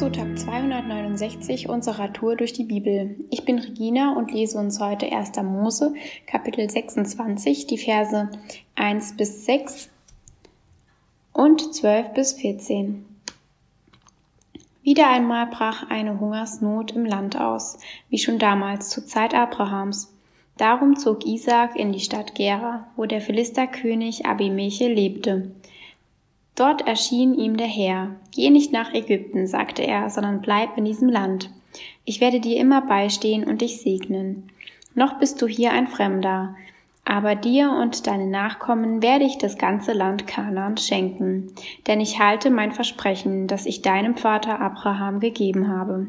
zu Tag 269 unserer Tour durch die Bibel. Ich bin Regina und lese uns heute 1. Mose, Kapitel 26, die Verse 1 bis 6 und 12 bis 14. Wieder einmal brach eine Hungersnot im Land aus, wie schon damals zur Zeit Abrahams. Darum zog Isaak in die Stadt Gera, wo der Philisterkönig Abimeche lebte. Dort erschien ihm der Herr. Geh nicht nach Ägypten, sagte er, sondern bleib in diesem Land. Ich werde dir immer beistehen und dich segnen. Noch bist du hier ein Fremder, aber dir und deinen Nachkommen werde ich das ganze Land Kanaan schenken, denn ich halte mein Versprechen, das ich deinem Vater Abraham gegeben habe.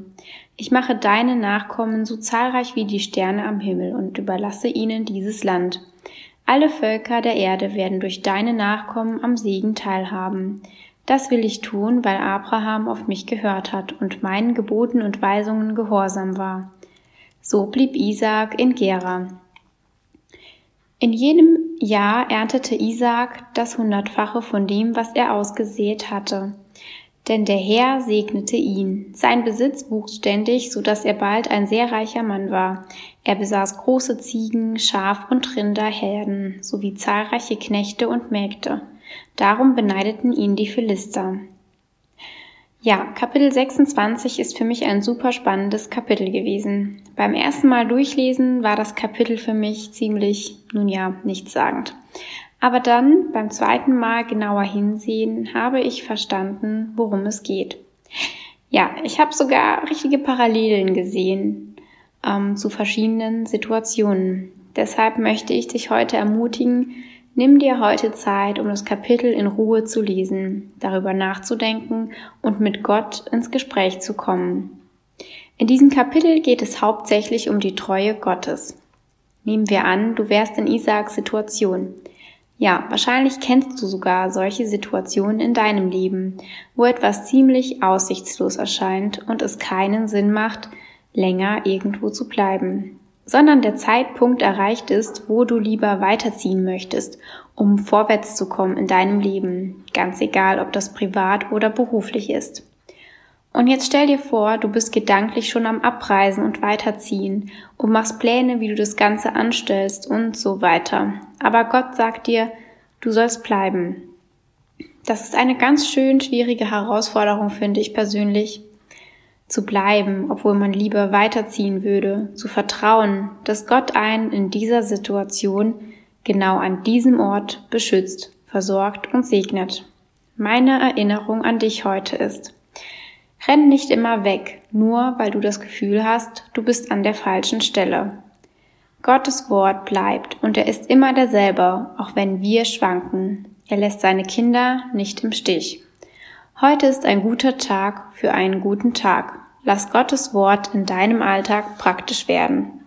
Ich mache deine Nachkommen so zahlreich wie die Sterne am Himmel und überlasse ihnen dieses Land. Alle Völker der Erde werden durch deine Nachkommen am Segen teilhaben. Das will ich tun, weil Abraham auf mich gehört hat und meinen Geboten und Weisungen gehorsam war. So blieb Isaak in Gera. In jenem Jahr erntete Isaak das Hundertfache von dem, was er ausgesät hatte. Denn der Herr segnete ihn. Sein Besitz wuchs ständig, so dass er bald ein sehr reicher Mann war. Er besaß große Ziegen, Schaf- und Rinderherden sowie zahlreiche Knechte und Mägde. Darum beneideten ihn die Philister. Ja, Kapitel 26 ist für mich ein super spannendes Kapitel gewesen. Beim ersten Mal durchlesen war das Kapitel für mich ziemlich, nun ja, nichtssagend. Aber dann, beim zweiten Mal genauer hinsehen, habe ich verstanden, worum es geht. Ja, ich habe sogar richtige Parallelen gesehen ähm, zu verschiedenen Situationen. Deshalb möchte ich dich heute ermutigen, nimm dir heute Zeit, um das Kapitel in Ruhe zu lesen, darüber nachzudenken und mit Gott ins Gespräch zu kommen. In diesem Kapitel geht es hauptsächlich um die Treue Gottes. Nehmen wir an, du wärst in Isaaks Situation. Ja, wahrscheinlich kennst du sogar solche Situationen in deinem Leben, wo etwas ziemlich aussichtslos erscheint und es keinen Sinn macht, länger irgendwo zu bleiben, sondern der Zeitpunkt erreicht ist, wo du lieber weiterziehen möchtest, um vorwärts zu kommen in deinem Leben, ganz egal, ob das privat oder beruflich ist. Und jetzt stell dir vor, du bist gedanklich schon am Abreisen und weiterziehen und machst Pläne, wie du das Ganze anstellst und so weiter. Aber Gott sagt dir, du sollst bleiben. Das ist eine ganz schön schwierige Herausforderung, finde ich persönlich. Zu bleiben, obwohl man lieber weiterziehen würde, zu vertrauen, dass Gott einen in dieser Situation genau an diesem Ort beschützt, versorgt und segnet. Meine Erinnerung an dich heute ist, Renn nicht immer weg, nur weil du das Gefühl hast, du bist an der falschen Stelle. Gottes Wort bleibt und er ist immer derselbe, auch wenn wir schwanken. Er lässt seine Kinder nicht im Stich. Heute ist ein guter Tag für einen guten Tag. Lass Gottes Wort in deinem Alltag praktisch werden.